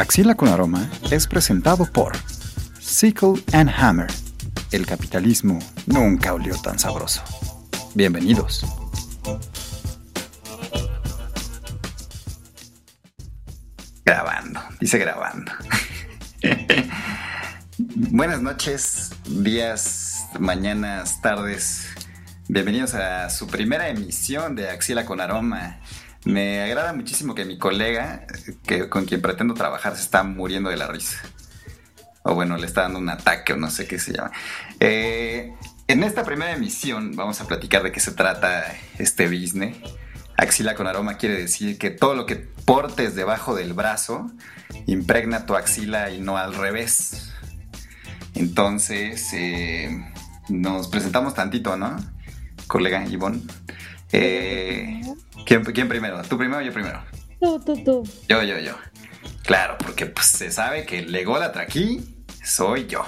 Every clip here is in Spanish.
Axila con Aroma es presentado por Sickle and Hammer. El capitalismo nunca olió tan sabroso. Bienvenidos. Grabando, dice grabando. Buenas noches, días, mañanas, tardes. Bienvenidos a su primera emisión de Axila con Aroma. Me agrada muchísimo que mi colega, que, con quien pretendo trabajar, se está muriendo de la risa. O bueno, le está dando un ataque o no sé qué se llama. Eh, en esta primera emisión vamos a platicar de qué se trata este business. Axila con aroma quiere decir que todo lo que portes debajo del brazo impregna tu axila y no al revés. Entonces, eh, nos presentamos tantito, ¿no? Colega Ivonne. Eh, ¿quién, ¿Quién primero? ¿Tú primero o yo primero? Yo, yo, yo. Claro, porque pues, se sabe que el ególatra aquí soy yo.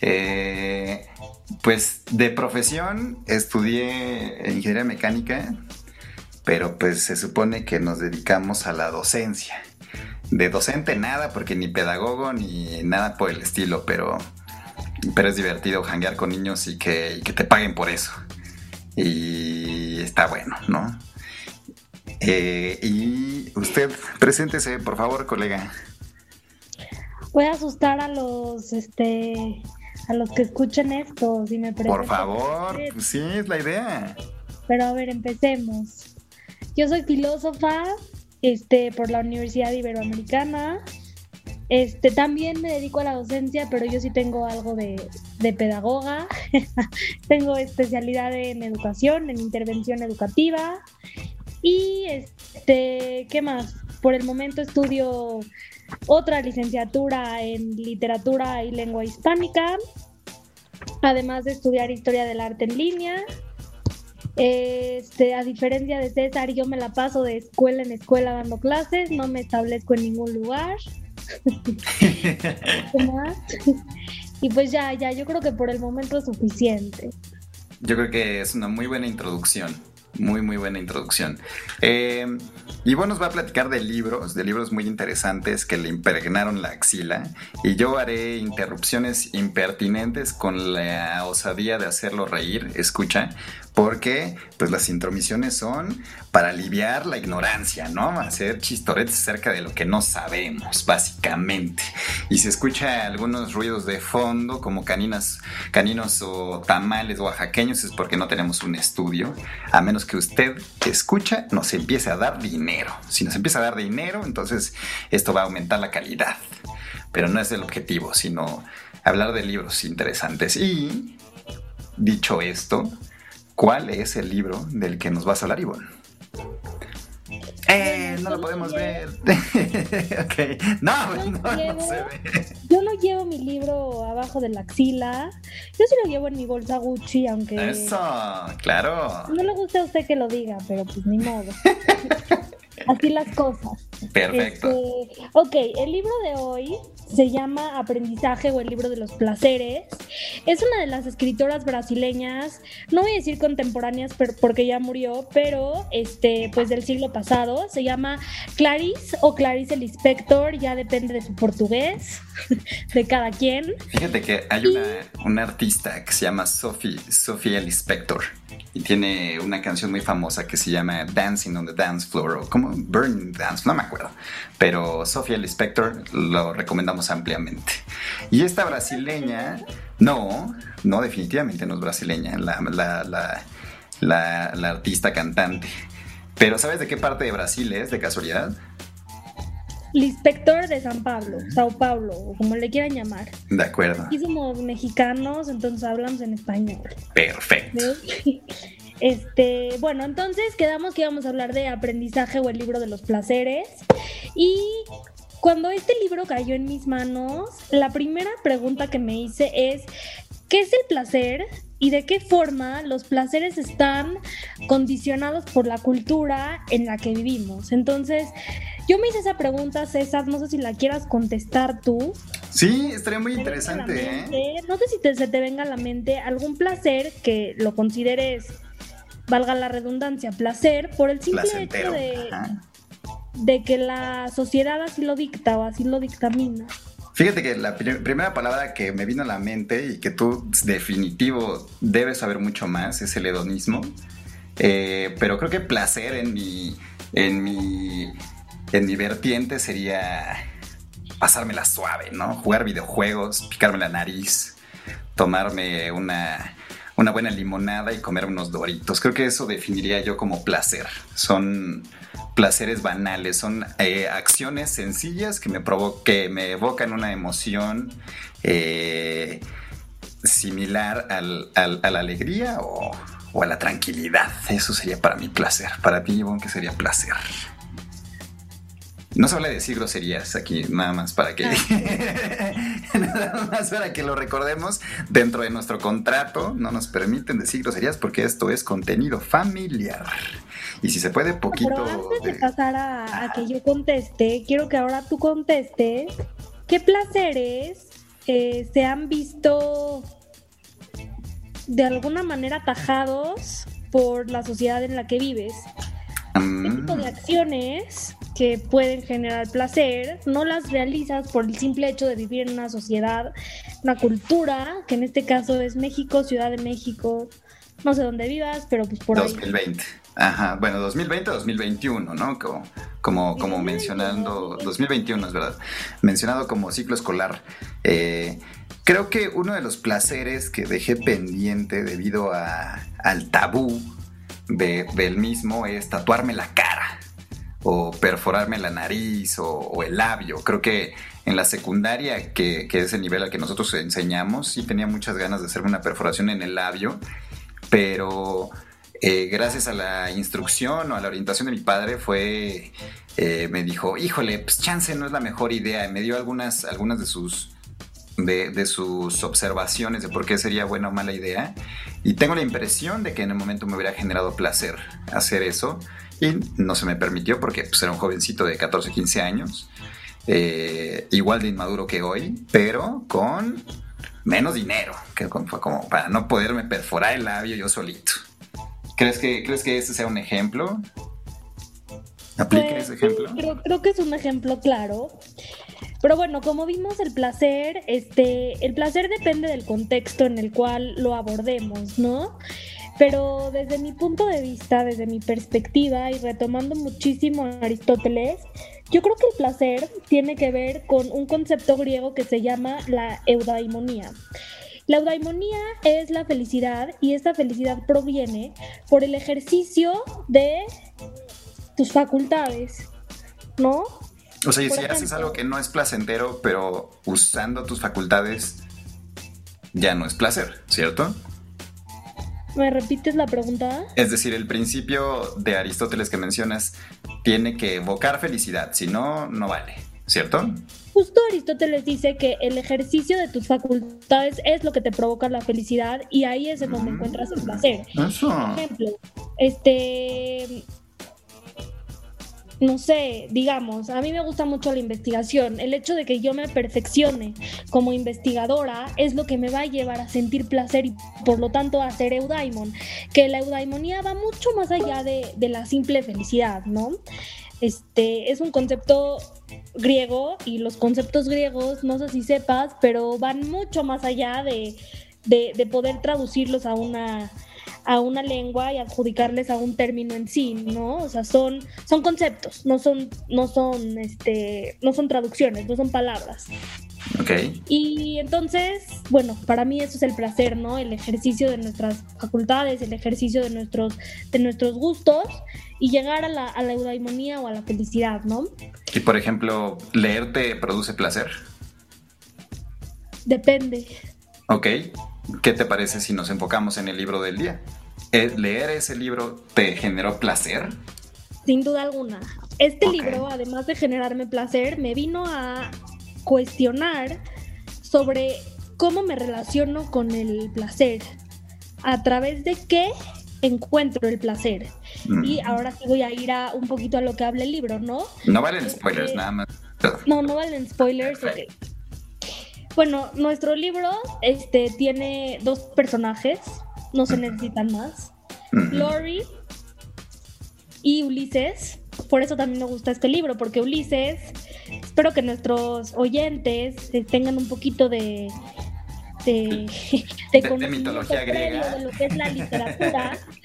Eh, pues de profesión estudié ingeniería mecánica, pero pues se supone que nos dedicamos a la docencia. De docente nada, porque ni pedagogo ni nada por el estilo, pero, pero es divertido janguear con niños y que, y que te paguen por eso. Y está bueno, ¿no? Eh, y usted, preséntese, por favor, colega. Voy a asustar a los, este, a los que escuchen esto, si me Por favor, pues sí, es la idea. Pero a ver, empecemos. Yo soy filósofa, este, por la Universidad Iberoamericana. Este, también me dedico a la docencia, pero yo sí tengo algo de, de pedagoga. tengo especialidad en educación, en intervención educativa. Y este, ¿qué más? Por el momento estudio otra licenciatura en literatura y lengua hispánica, además de estudiar historia del arte en línea. Este, a diferencia de César, yo me la paso de escuela en escuela dando clases, no me establezco en ningún lugar. y pues ya, ya, yo creo que por el momento es suficiente. Yo creo que es una muy buena introducción. Muy, muy buena introducción. Eh, y bueno, nos va a platicar de libros, de libros muy interesantes que le impregnaron la axila. Y yo haré interrupciones impertinentes con la osadía de hacerlo reír. Escucha, porque pues las intromisiones son para aliviar la ignorancia, ¿no? Hacer chistoretes acerca de lo que no sabemos, básicamente. Y se escucha algunos ruidos de fondo, como caninas, caninos o tamales oaxaqueños, es porque no tenemos un estudio, a menos que usted que escucha nos empiece a dar dinero. Si nos empieza a dar dinero, entonces esto va a aumentar la calidad. Pero no es el objetivo, sino hablar de libros interesantes. Y, dicho esto, ¿Cuál es el libro del que nos vas a hablar, Ivonne? Eh, no lo podemos ver. ok. No, no, no, se ve. Yo no llevo mi libro abajo de la axila. Yo sí lo llevo en mi bolsa Gucci, aunque. Eso, claro. No le gusta a usted que lo diga, pero pues ni modo. Así las cosas. Perfecto. Este, ok, el libro de hoy se llama Aprendizaje o el libro de los placeres. Es una de las escritoras brasileñas, no voy a decir contemporáneas porque ya murió, pero este, pues del siglo pasado. Se llama Clarice o Clarice el Inspector, ya depende de su portugués, de cada quien. Fíjate que hay una, una artista que se llama Sophie, Sophie el Inspector y tiene una canción muy famosa que se llama Dancing on the Dance Floor o como Burning Dance, no me acuerdo. Pero Sofía el Spector lo recomendamos ampliamente. Y esta brasileña, no, no, definitivamente no es brasileña, la, la, la, la artista cantante. Pero ¿sabes de qué parte de Brasil es, de casualidad? El inspector de San Pablo, Sao Paulo, o como le quieran llamar. De acuerdo. Aquí somos mexicanos, entonces hablamos en español. Perfecto. Este, bueno, entonces quedamos que íbamos a hablar de aprendizaje o el libro de los placeres. Y cuando este libro cayó en mis manos, la primera pregunta que me hice es, ¿qué es el placer? y de qué forma los placeres están condicionados por la cultura en la que vivimos. Entonces, yo me hice esa pregunta, César, no sé si la quieras contestar tú. Sí, estaría muy interesante. ¿eh? No sé si se te venga a la mente algún placer que lo consideres, valga la redundancia, placer, por el simple hecho de... de que la sociedad así lo dicta o así lo dictamina. Fíjate que la primera palabra que me vino a la mente y que tú definitivo debes saber mucho más es el hedonismo. Eh, pero creo que placer en mi, en mi, en mi vertiente sería pasármela suave, ¿no? Jugar videojuegos, picarme la nariz, tomarme una, una buena limonada y comer unos doritos. Creo que eso definiría yo como placer. Son placeres banales, son eh, acciones sencillas que me, que me evocan una emoción eh, similar al, a la alegría o, o, a la tranquilidad. Eso sería para mí placer. Para ti, Ivonne, ¿qué sería placer? No se habla de decir groserías aquí, nada más para que ah. nada más para que lo recordemos. Dentro de nuestro contrato no nos permiten decir groserías porque esto es contenido familiar. Y si se puede, poquito. Pero antes de, pasar a, que yo conteste, quiero que ahora tú contestes. ¿Qué placeres eh, se han visto de alguna manera atajados por la sociedad en la que vives? ¿Qué mm. tipo de acciones que pueden generar placer, no las realizas por el simple hecho de vivir en una sociedad, una cultura, que en este caso es México, Ciudad de México, no sé dónde vivas, pero pues por 2020. Ajá, bueno, 2020 2021, ¿no? Como, como, como mencionando, 2021 es verdad, mencionado como ciclo escolar. Eh, creo que uno de los placeres que dejé pendiente debido a, al tabú del mismo es tatuarme la cara o perforarme la nariz o, el labio. Creo que en la secundaria, que, es el nivel al que nosotros enseñamos, sí tenía muchas ganas de hacerme una perforación en el labio, pero eh, gracias a la instrucción o a la orientación de mi padre fue, eh, me dijo, híjole, pues chance no es la mejor idea. Y me dio algunas, algunas de sus... De, de, sus observaciones de por qué sería buena o mala idea. Y tengo la impresión de que en el momento me hubiera generado placer hacer eso. Y no se me permitió porque pues, era un jovencito de 14, 15 años, eh, igual de inmaduro que hoy, pero con menos dinero, que fue como para no poderme perforar el labio yo solito. ¿Crees que, ¿crees que ese sea un ejemplo? ¿Aplica pues, ese ejemplo? Creo, creo que es un ejemplo claro. Pero bueno, como vimos el placer, este, el placer depende del contexto en el cual lo abordemos, ¿no? Pero desde mi punto de vista, desde mi perspectiva y retomando muchísimo a Aristóteles, yo creo que el placer tiene que ver con un concepto griego que se llama la eudaimonía. La eudaimonía es la felicidad y esta felicidad proviene por el ejercicio de tus facultades, ¿no? O sea, si haces algo que no es placentero, pero usando tus facultades, ya no es placer, ¿cierto? ¿Me repites la pregunta? Es decir, el principio de Aristóteles que mencionas tiene que evocar felicidad, si no, no vale, ¿cierto? Justo Aristóteles dice que el ejercicio de tus facultades es lo que te provoca la felicidad y ahí es donde mm. encuentras el placer. Eso. Por ejemplo, este no sé, digamos, a mí me gusta mucho la investigación. El hecho de que yo me perfeccione como investigadora es lo que me va a llevar a sentir placer y por lo tanto a ser eudaimon. Que la eudaimonía va mucho más allá de, la simple felicidad, ¿no? Este es un concepto griego y los conceptos griegos, no sé si sepas, pero van mucho más allá de, de poder traducirlos a una a una lengua y adjudicarles a un término en sí, ¿no? O sea, son, son conceptos, no son, no son, este, no son traducciones, no son palabras. Ok. Y entonces, bueno, para mí eso es el placer, ¿no? El ejercicio de nuestras facultades, el ejercicio de nuestros, de nuestros gustos y llegar a la, a la eudaimonía o a la felicidad, ¿no? Y por ejemplo, ¿leer te produce placer? Depende. Ok. ¿Qué te parece si nos enfocamos en el libro del día? ¿Leer ese libro te generó placer? Sin duda alguna. Este libro, además de generarme placer, me vino a cuestionar sobre cómo me relaciono con el placer, a través de qué encuentro el placer. Y mm. ahora sí voy a ir a un poquito a lo que habla el libro, ¿no? No valen spoilers, este, nada más. No, no valen spoilers. Bueno, nuestro libro este, tiene dos personajes, no se necesitan más. Lori y Ulises. por eso también me gusta este libro, porque Ulises, espero que nuestros oyentes tengan un poquito de, de, de, mitología griega. De lo que es la literatura.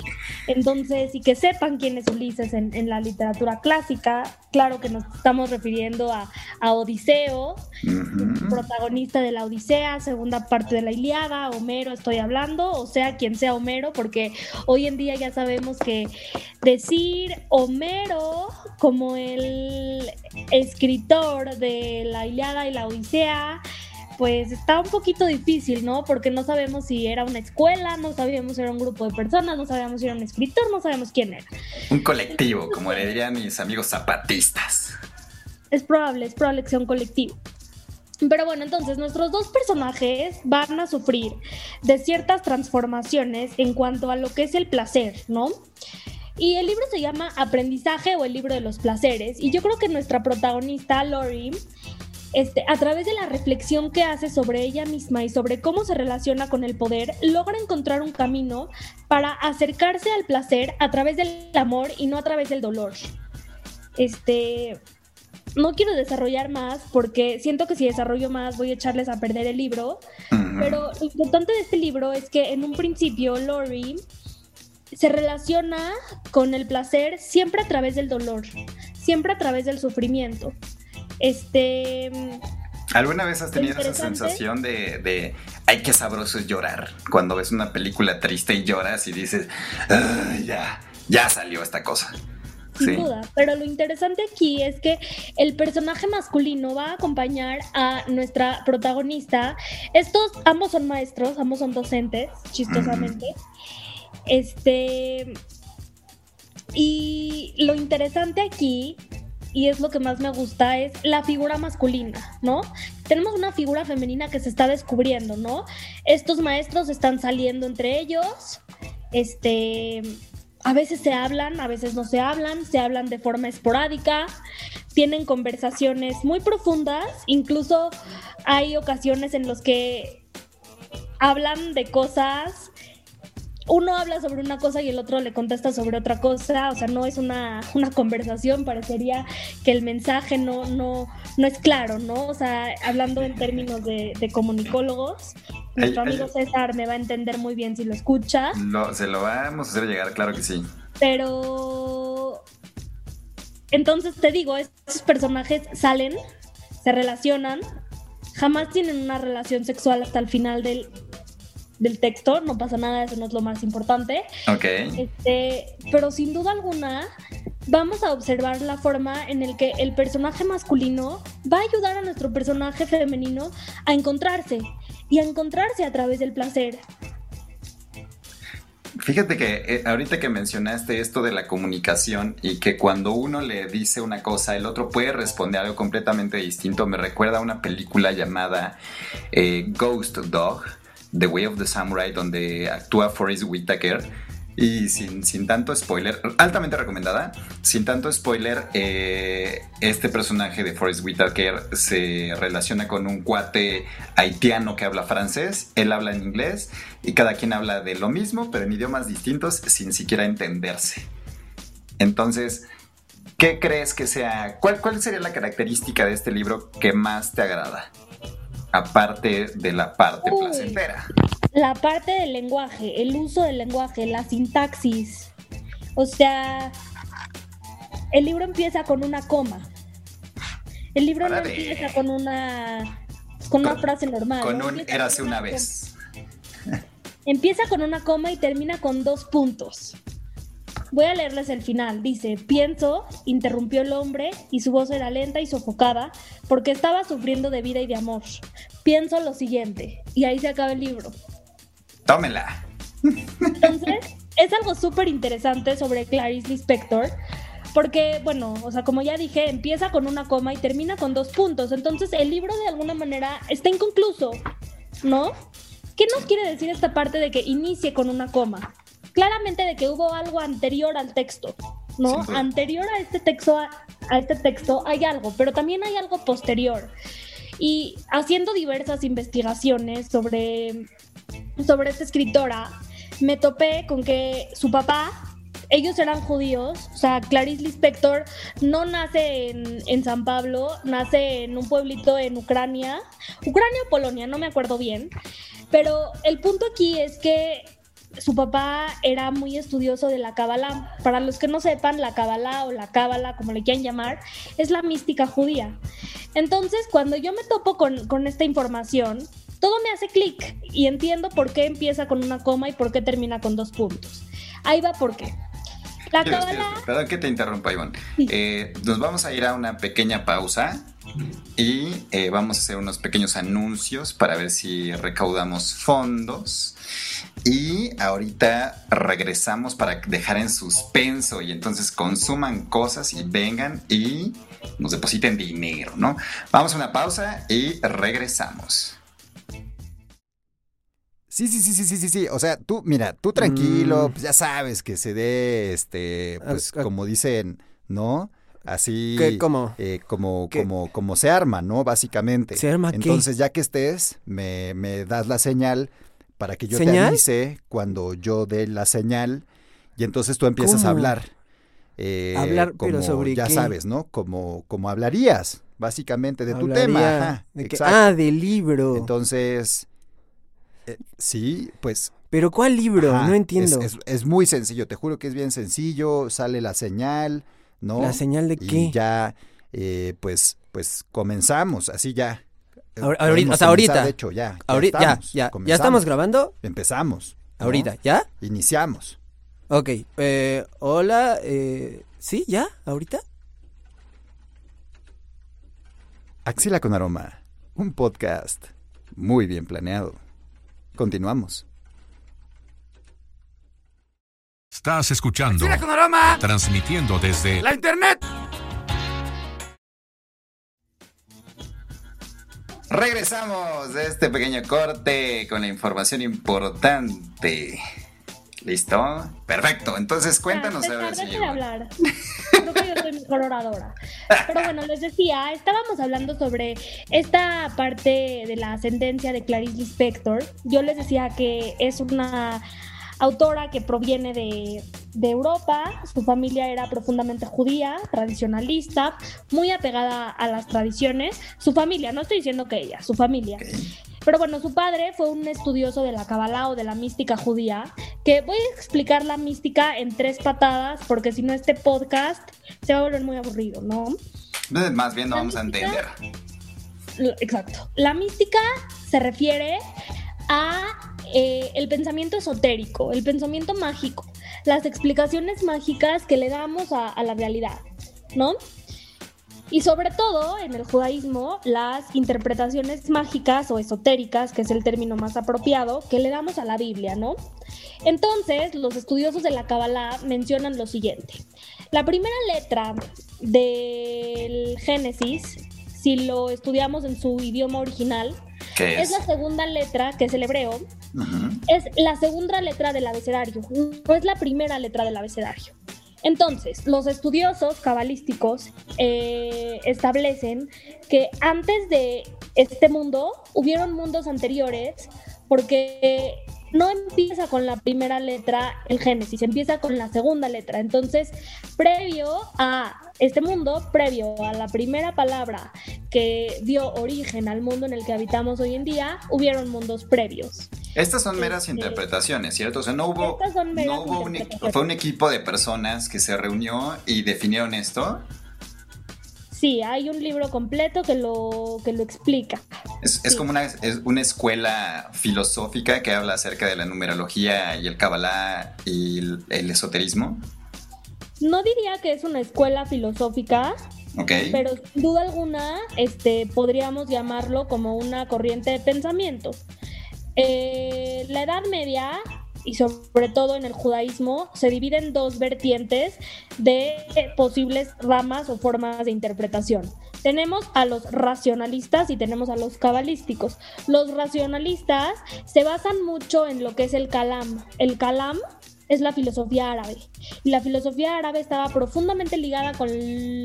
Entonces, y que sepan quién es Ulises en, la literatura clásica. Claro que nos estamos refiriendo a, Odiseo, protagonista de la Odisea, segunda parte de la Iliada, Homero estoy hablando, o sea, quien sea Homero, porque hoy en día ya sabemos que decir Homero como el escritor de la Iliada y la Odisea pues está un poquito difícil, ¿no? Porque no sabemos si era una escuela, no sabíamos si era un grupo de personas, no sabíamos si era un escritor, no sabemos quién era. Un colectivo, como le dirían mis amigos zapatistas. Es probable, es probable que sea un colectivo. Pero bueno, entonces nuestros dos personajes van a sufrir de ciertas transformaciones en cuanto a lo que es el placer, ¿no? Y el libro se llama Aprendizaje o el libro de los placeres. Y yo creo que nuestra protagonista, Lori, este, a través de la reflexión que hace sobre ella misma y sobre cómo se relaciona con el poder, logra encontrar un camino para acercarse al placer a través del amor y no a través del dolor. Este, no quiero desarrollar más porque siento que si desarrollo más voy a echarles a perder el libro, pero lo importante de este libro es que en un principio Lori se relaciona con el placer siempre a través del dolor, siempre a través del sufrimiento. Este. ¿Alguna vez has tenido esa sensación de, de, ay, qué sabroso es llorar? Cuando ves una película triste y lloras y dices, ya, ya salió esta cosa. Sin duda, pero lo interesante aquí es que el personaje masculino va a acompañar a nuestra protagonista. Estos ambos son maestros, ambos son docentes, chistosamente. Este. Y lo interesante aquí y es lo que más me gusta, es la figura masculina, ¿no? Tenemos una figura femenina que se está descubriendo, ¿no? Estos maestros están saliendo entre ellos, este, a veces se hablan, a veces no se hablan, se hablan de forma esporádica, tienen conversaciones muy profundas, incluso hay ocasiones en las que hablan de cosas uno habla sobre una cosa y el otro le contesta sobre otra cosa, o sea, no es una, conversación, parecería que el mensaje no, no, no es claro, ¿no? O sea, hablando en términos de, comunicólogos, nuestro amigo César me va a entender muy bien si lo escucha. No, se lo vamos a hacer llegar, claro que sí. Pero... Entonces te digo, estos personajes salen, se relacionan, jamás tienen una relación sexual hasta el final del, del texto, no pasa nada, eso no es lo más importante. Ok. Este, pero sin duda alguna, vamos a observar la forma en el que el personaje masculino va a ayudar a nuestro personaje femenino a encontrarse y a encontrarse a través del placer. Fíjate que eh, ahorita que mencionaste esto de la comunicación y que cuando uno le dice una cosa, el otro puede responder algo completamente distinto, me recuerda a una película llamada eh, Ghost Dog The Way of the Samurai, donde actúa Forrest Whitaker. Y sin, sin, tanto spoiler, altamente recomendada. Sin tanto spoiler, eh, este personaje de Forrest Whitaker se relaciona con un cuate haitiano que habla francés, él habla en inglés y cada quien habla de lo mismo, pero en idiomas distintos sin siquiera entenderse. Entonces, ¿qué crees que sea? ¿Cuál, cuál sería la característica de este libro que más te agrada? Aparte de la parte placentera. La parte del lenguaje, el uso del lenguaje, la sintaxis. O sea, el libro empieza con una coma. El libro no empieza con una con una frase normal. Con un érase una vez. Empieza con una coma y termina con dos puntos. Voy a leerles el final. Dice, pienso, interrumpió el hombre y su voz era lenta y sofocada porque estaba sufriendo de vida y de amor. Pienso lo siguiente y ahí se acaba el libro. Tómela. Entonces, es algo súper interesante sobre Clarice Lispector porque, bueno, o sea, como ya dije, empieza con una coma y termina con dos puntos. Entonces, el libro de alguna manera está inconcluso, ¿no? ¿Qué nos quiere decir esta parte de que inicie con una coma? Claramente de que hubo algo anterior al texto, ¿no? Anterior a este texto, a, este texto hay algo, pero también hay algo posterior. Y haciendo diversas investigaciones sobre, sobre esta escritora, me topé con que su papá ellos eran judíos, o sea, Clarice Lispector no nace en, en, San Pablo, nace en un pueblito en Ucrania, Ucrania o Polonia, no me acuerdo bien, pero el punto aquí es que su papá era muy estudioso de la Kabbalah. Para los que no sepan, la Kabbalah o la Cábala, como le quieran llamar, es la mística judía. Entonces, cuando yo me topo con, con esta información, todo me hace clic y entiendo por qué empieza con una coma y por qué termina con dos puntos. Ahí va por qué. La Kabbalah... Perdón que te interrumpa, Ivonne. Eh, nos vamos a ir a una pequeña pausa y eh, vamos a hacer unos pequeños anuncios para ver si recaudamos fondos. Y ahorita regresamos para dejar en suspenso y entonces consuman cosas y vengan y nos depositen dinero, ¿no? Vamos a una pausa y regresamos. Sí, sí, sí, sí, sí, sí, sí. O sea, tú, mira, tú tranquilo, mm. pues ya sabes que se dé, este, pues como dicen, ¿no? Así cómo? Eh, como, como, como se arma, ¿no? Básicamente. ¿Se arma Entonces, ya que estés, me, me das la señal para que yo te avise cuando yo dé la señal y entonces tú empiezas a hablar. Eh, hablar, pero sobre ya sabes, ¿no? Como, como hablarías, básicamente, de tu tema. ah, del libro. Entonces, eh, sí, pues... ¿Pero cuál libro? no entiendo. Es, muy sencillo, te juro que es bien sencillo, sale la señal, ¿no? ¿La señal de qué? Y ya, eh, pues, pues comenzamos, así ya. Ahorita, o sea, ahorita. De hecho, ya. ahorita, ya, ya, ya, estamos grabando. Empezamos. Ahorita, ¿ya? Iniciamos. Ok, eh, hola, eh, ¿sí? ¿Ya? ¿Ahorita? Axila con aroma, un podcast muy bien planeado. Continuamos. Estás escuchando. Con aroma. Transmitiendo desde la internet. Regresamos de este pequeño corte con la información importante. ¿Listo? Perfecto. Entonces cuéntanos a ver si hablar. Creo que yo soy mejor oradora. Pero bueno, les decía, estábamos hablando sobre esta parte de la ascendencia de Clarice Lispector. Yo les decía que es una autora que proviene de, Europa, su familia era profundamente judía, tradicionalista, muy apegada a las tradiciones, su familia, no estoy diciendo que ella, su familia. Pero bueno, su padre fue un estudioso de la Kabbalah o de la mística judía, que voy a explicar la mística en tres patadas, porque si no este podcast se va a volver muy aburrido, ¿no? Más bien no vamos a entender. Exacto. La mística se refiere a eh, el pensamiento esotérico, el pensamiento mágico, las explicaciones mágicas que le damos a, a la realidad, ¿no? Y sobre todo en el judaísmo, las interpretaciones mágicas o esotéricas, que es el término más apropiado, que le damos a la Biblia, ¿no? Entonces, los estudiosos de la Kabbalah mencionan lo siguiente. La primera letra del Génesis, si lo estudiamos en su idioma original, es? la segunda letra, que es el hebreo, es la segunda letra del abecedario, no es la primera letra del abecedario. Entonces, los estudiosos cabalísticos eh, establecen que antes de este mundo hubieron mundos anteriores porque no empieza con la primera letra el Génesis, empieza con la segunda letra. Entonces, previo a este mundo, previo a la primera palabra que dio origen al mundo en el que habitamos hoy en día, hubieron mundos previos. Estas son meras este, interpretaciones, ¿cierto? O sea, no hubo, no hubo un, fue un equipo de personas que se reunió y definieron esto. Sí, hay un libro completo que lo, que lo explica. Es, como una, es una escuela filosófica que habla acerca de la numerología y el Kabbalah y el, esoterismo. No diría que es una escuela filosófica, Pero sin duda alguna, este, podríamos llamarlo como una corriente de pensamiento. Eh, la Edad Media y sobre todo en el judaísmo, se divide en dos vertientes de posibles ramas o formas de interpretación. Tenemos a los racionalistas y tenemos a los cabalísticos. Los racionalistas se basan mucho en lo que es el kalam. El kalam es la filosofía árabe. Y la filosofía árabe estaba profundamente ligada con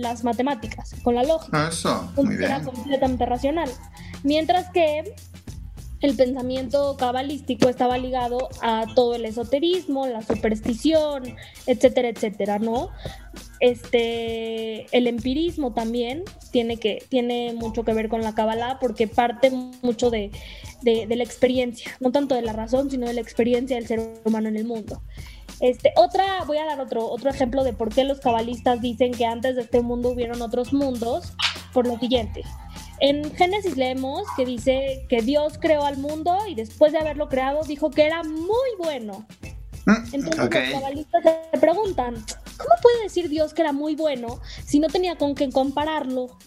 las matemáticas, con la lógica. Eso, muy Era completamente racional. Mientras que el pensamiento cabalístico estaba ligado a todo el esoterismo, la superstición, etcétera, etcétera, ¿no? Este, el empirismo también tiene, que, tiene mucho que ver con la Kabbalah porque parte mucho de, de, la experiencia, no tanto de la razón, sino de la experiencia del ser humano en el mundo. Este, otra, voy a dar otro, otro ejemplo de por qué los cabalistas dicen que antes de este mundo hubieron otros mundos, por lo siguiente. En Génesis leemos que dice que Dios creó al mundo y después de haberlo creado dijo que era muy bueno. Mm, Entonces los cabalistas se preguntan, ¿cómo puede decir Dios que era muy bueno si no tenía con qué compararlo?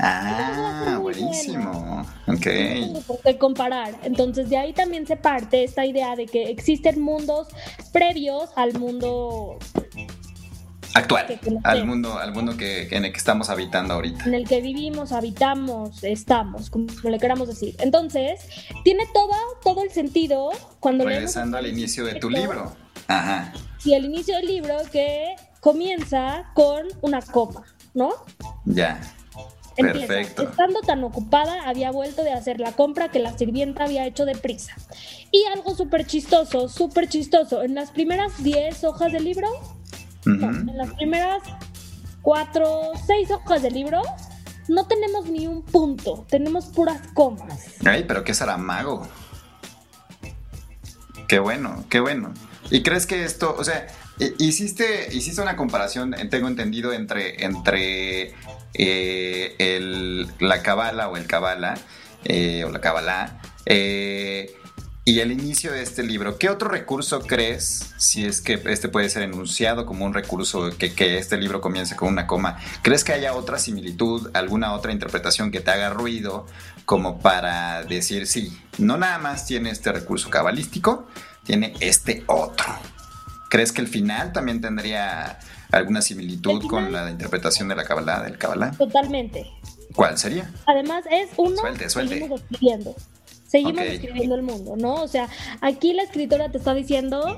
Ah, buenísimo. Ok. No por qué comparar. Entonces de ahí también se parte esta idea de que existen mundos previos al mundo actual, al mundo, al mundo que, en el que estamos habitando ahorita. En el que vivimos, habitamos, estamos, como le queramos decir. Entonces, tiene todo, todo el sentido cuando Regresando al inicio de tu libro. Ajá. Sí, el inicio del libro que comienza con una coma, ¿no? Ya. Perfecto. Estando tan ocupada, había vuelto de hacer la compra que la sirvienta había hecho deprisa. Y algo súper chistoso, súper chistoso. En las primeras 10 hojas del libro en las primeras cuatro, seis hojas del libro no tenemos ni un punto, tenemos puras comas. Ay, pero qué mago. Qué bueno, qué bueno. ¿Y crees que esto, o sea, hiciste, hiciste una comparación, tengo entendido, entre, entre eh, el, la cabala o el cabala, eh, o la cabala, eh, y el inicio de este libro, ¿qué otro recurso crees, si es que este puede ser enunciado como un recurso, que, que, este libro comience con una coma, ¿crees que haya otra similitud, alguna otra interpretación que te haga ruido como para decir, sí, no nada más tiene este recurso cabalístico, tiene este otro? ¿Crees que el final también tendría alguna similitud con la interpretación de la Kabbalah, del Kabbalah? Totalmente. ¿Cuál sería? Además es uno suelte, suelte seguimos escribiendo el mundo, ¿no? O sea, aquí la escritora te está diciendo,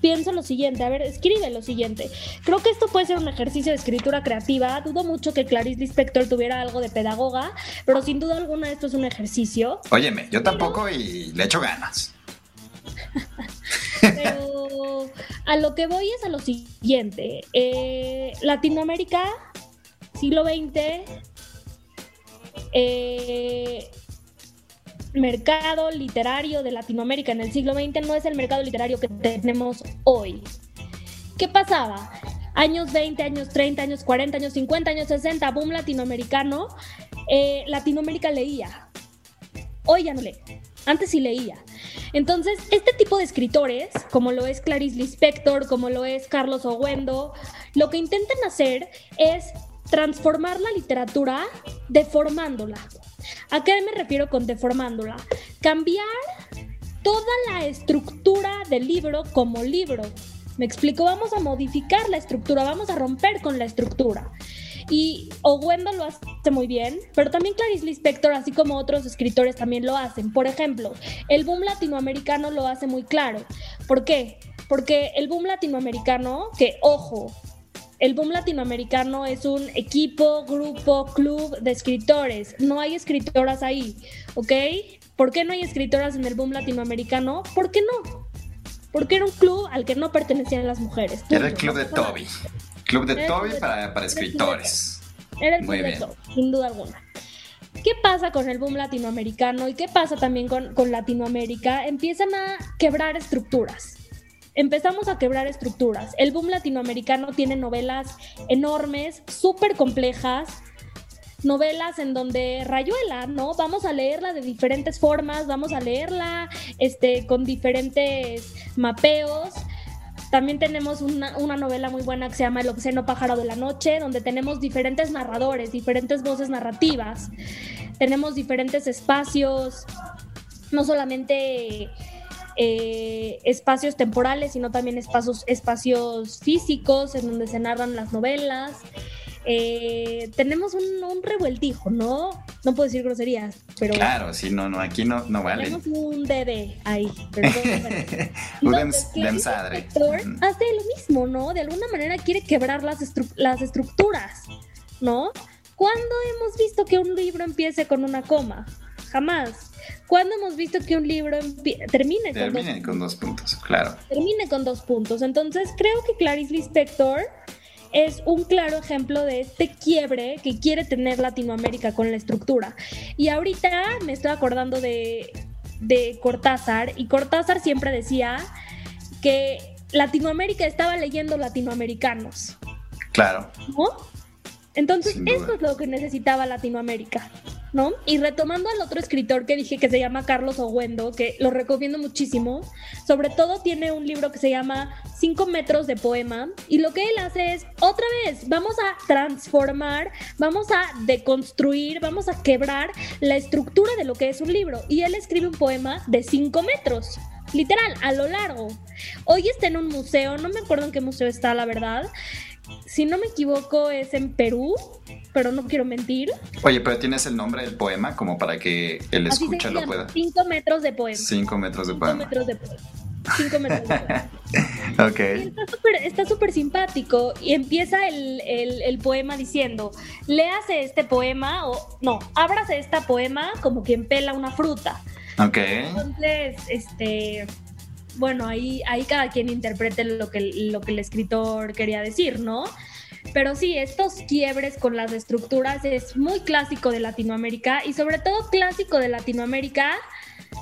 pienso lo siguiente, a ver, escribe lo siguiente. Creo que esto puede ser un ejercicio de escritura creativa. Dudo mucho que Clarice Lispector tuviera algo de pedagoga, pero sin duda alguna esto es un ejercicio. Óyeme, yo tampoco y le echo ganas. pero a lo que voy es a lo siguiente. Eh, Latinoamérica, siglo XX, eh, mercado literario de Latinoamérica en el siglo XX no es el mercado literario que tenemos hoy. ¿Qué pasaba? Años 20, años 30, años 40, años 50, años 60, boom latinoamericano. Eh, Latinoamérica leía. Hoy ya no lee. Antes sí leía. Entonces, este tipo de escritores, como lo es Clarice Lispector, como lo es Carlos Owendo, lo que intentan hacer es transformar la literatura deformándola. ¿A qué me refiero con deformándola? Cambiar toda la estructura del libro como libro. Me explico, vamos a modificar la estructura, vamos a romper con la estructura. Y Owendo lo hace muy bien, pero también Clarice Lispector, así como otros escritores, también lo hacen. Por ejemplo, el boom latinoamericano lo hace muy claro. ¿Por qué? Porque el boom latinoamericano, que ojo, el boom latinoamericano es un equipo, grupo, club de escritores. No hay escritoras ahí, ¿ok? ¿Por qué no hay escritoras en el boom latinoamericano? ¿Por qué no? Porque era un club al que no pertenecían las mujeres. Era el club de Toby. Club de Toby para, para escritores. Era el club de Toby, sin duda alguna. ¿Qué pasa con el boom latinoamericano y qué pasa también con, con Latinoamérica? Empiezan a quebrar estructuras empezamos a quebrar estructuras. El boom latinoamericano tiene novelas enormes, súper complejas, novelas en donde rayuela, ¿no? Vamos a leerla de diferentes formas, vamos a leerla este, con diferentes mapeos. También tenemos una, una, novela muy buena que se llama El Oxeno Pájaro de la Noche, donde tenemos diferentes narradores, diferentes voces narrativas. Tenemos diferentes espacios, no solamente eh, espacios temporales, sino también espacios, espacios físicos en donde se narran las novelas. Eh, tenemos un, revueltijo, ¿no? No puedo decir groserías, pero... Claro, sí, no, no, aquí no, no vale. Tenemos un DD ahí. un demsadre. Hace lo mismo, ¿no? De alguna manera quiere quebrar las, las estructuras, ¿no? ¿Cuándo hemos visto que un libro empiece con una coma? Jamás. ¿Cuándo hemos visto que un libro termine, con, dos con dos puntos? Claro. Termine con dos puntos. Entonces creo que Clarice Lispector es un claro ejemplo de este quiebre que quiere tener Latinoamérica con la estructura. Y ahorita me estoy acordando de, de Cortázar y Cortázar siempre decía que Latinoamérica estaba leyendo latinoamericanos. Claro. ¿No? Entonces, eso es lo que necesitaba Latinoamérica. ¿No? Y retomando al otro escritor que dije que se llama Carlos Owendo, que lo recomiendo muchísimo, sobre todo tiene un libro que se llama Cinco metros de poema, y lo que él hace es, otra vez, vamos a transformar, vamos a deconstruir, vamos a quebrar la estructura de lo que es un libro, y él escribe un poema de cinco metros. Literal, a lo largo. Hoy está en un museo, no me acuerdo en qué museo está, la verdad, si no me equivoco, es en Perú, pero no quiero mentir. Oye, pero tienes el nombre del poema como para que el escucha lo pueda. Cinco metros de poema. Cinco metros de poema. Cinco metros de poema. Cinco metros de poema. ok. está súper simpático y empieza el, el, poema diciendo, léase este poema o no, ábrase este poema como quien pela una fruta. Ok. Entonces, este bueno, ahí, ahí cada quien interprete lo que, lo que el escritor quería decir, ¿no? Pero sí, estos quiebres con las estructuras es muy clásico de Latinoamérica y sobre todo clásico de Latinoamérica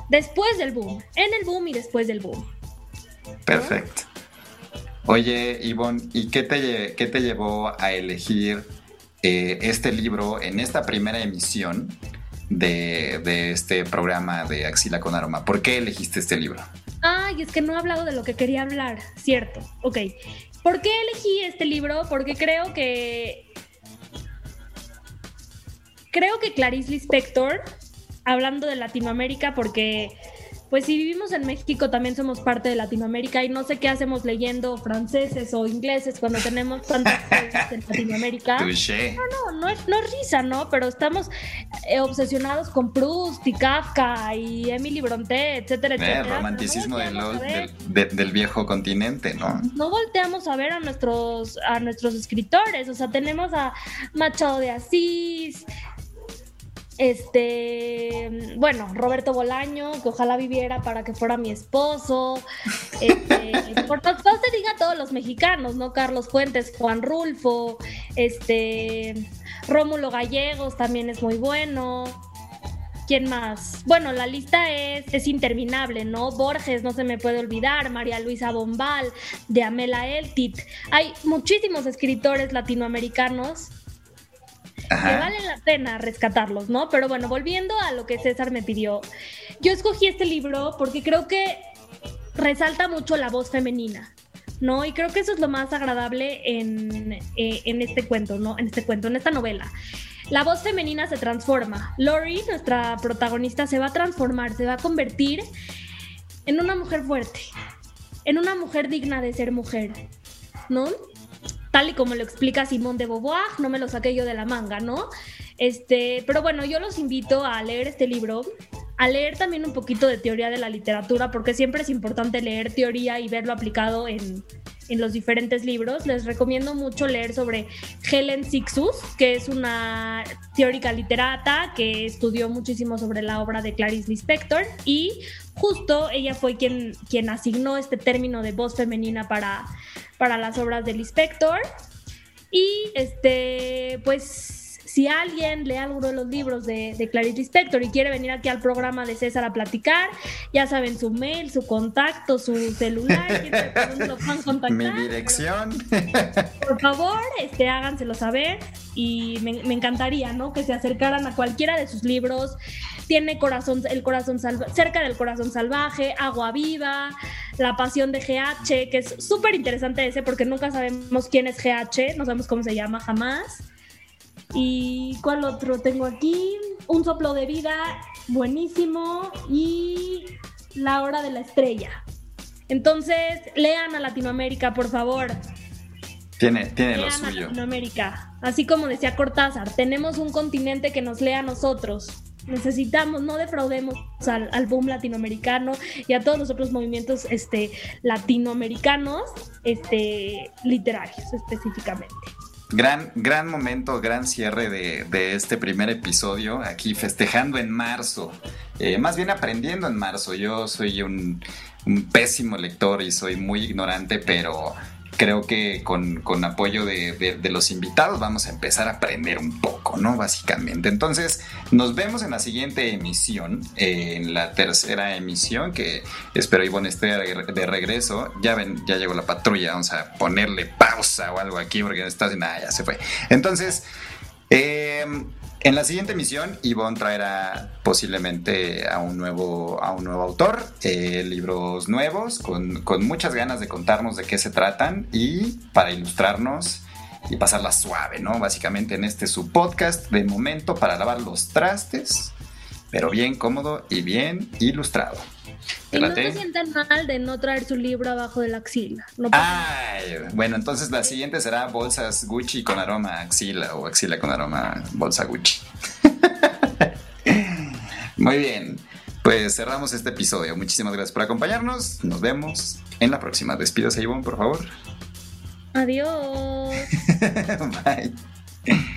después del boom, en el boom y después del boom. Perfecto. Oye, Ivonne, ¿y qué te, qué te llevó a elegir eh, este libro en esta primera emisión de, de, este programa de Axila con Aroma? ¿Por qué elegiste este libro? Ay, es que no he hablado de lo que quería hablar, cierto. Ok. ¿Por qué elegí este libro? Porque creo que. Creo que Clarice Lispector, hablando de Latinoamérica, porque pues si vivimos en México también somos parte de Latinoamérica y no sé qué hacemos leyendo franceses o ingleses cuando tenemos tantas cosas en Latinoamérica. No, no, no es, no es risa, ¿no? Pero estamos eh, obsesionados con Proust y Kafka y Emily Bronte, etcétera, etcétera. El romanticismo del, viejo continente, ¿no? No volteamos a ver a nuestros, a nuestros escritores, o sea, tenemos a Machado de Asís, este, bueno, Roberto Bolaño, que ojalá viviera para que fuera mi esposo. Este, por no se diga todos los mexicanos, ¿no? Carlos Fuentes, Juan Rulfo, este, Rómulo Gallegos también es muy bueno. ¿Quién más? Bueno, la lista es, es interminable, ¿no? Borges, no se me puede olvidar, María Luisa Bombal, de Amela Eltit. Hay muchísimos escritores latinoamericanos que vale la pena rescatarlos, ¿no? Pero bueno, volviendo a lo que César me pidió, yo escogí este libro porque creo que resalta mucho la voz femenina. ¿no? Y creo que eso es lo más agradable en, eh, en, este cuento, ¿no? En este cuento, en esta novela. La voz femenina se transforma. Lori, nuestra protagonista, se va a transformar, se va a convertir en una mujer fuerte, en una mujer digna de ser mujer, ¿no? Tal y como lo explica Simón de Beauvoir, no me lo saqué yo de la manga, ¿no? Este, pero bueno, yo los invito a leer este libro, a leer también un poquito de teoría de la literatura, porque siempre es importante leer teoría y verlo aplicado en, en los diferentes libros. Les recomiendo mucho leer sobre Helen Sixus, que es una teórica literata que estudió muchísimo sobre la obra de Clarice Lispector y justo ella fue quien, quien asignó este término de voz femenina para para las obras del inspector. Y este, pues si alguien lee alguno de los libros de, de Clarice Lispector y quiere venir aquí al programa de César a platicar, ya saben su mail, su contacto, su celular, lo contactar. Mi dirección. Por favor, este, háganselo saber y me, encantaría, ¿no? Que se acercaran a cualquiera de sus libros. Tiene corazón, el corazón cerca del corazón salvaje, Agua Viva, La Pasión de GH, que es súper interesante ese porque nunca sabemos quién es GH, no sabemos cómo se llama jamás. ¿Y cuál otro tengo aquí? Un soplo de vida, buenísimo. Y La hora de la estrella. Entonces, lean a Latinoamérica, por favor. Tiene, tiene lo suyo. Latinoamérica. Así como decía Cortázar, tenemos un continente que nos lea a nosotros. Necesitamos, no defraudemos al, al, boom latinoamericano y a todos los otros movimientos este, latinoamericanos este, literarios específicamente. Gran, gran momento, gran cierre de, este primer episodio, aquí festejando en marzo, eh, más bien aprendiendo en marzo. Yo soy un pésimo lector y soy muy ignorante, pero creo que con, apoyo de, los invitados vamos a empezar a aprender un poco, ¿no? Básicamente. Entonces, nos vemos en la siguiente emisión, en la tercera emisión, que espero Ivonne esté de regreso. Ya ven, ya llegó la patrulla, vamos a ponerle pausa o algo aquí porque está nada, ya se fue. Entonces, eh, en la siguiente emisión, Ivonne traerá posiblemente a un nuevo, a un nuevo autor, eh, libros nuevos, con, con, muchas ganas de contarnos de qué se tratan y para ilustrarnos y pasarla suave, ¿no? Básicamente en este su podcast de momento para lavar los trastes, pero bien cómodo y bien ilustrado. Y no se sientan mal de no traer su libro abajo de la axila. Ay, bueno, entonces la siguiente será bolsas Gucci con aroma axila o axila con aroma bolsa Gucci. Muy bien, pues cerramos este episodio. Muchísimas gracias por acompañarnos. Nos vemos en la próxima. Despídase, Ivonne, por favor. Adiós. Bye.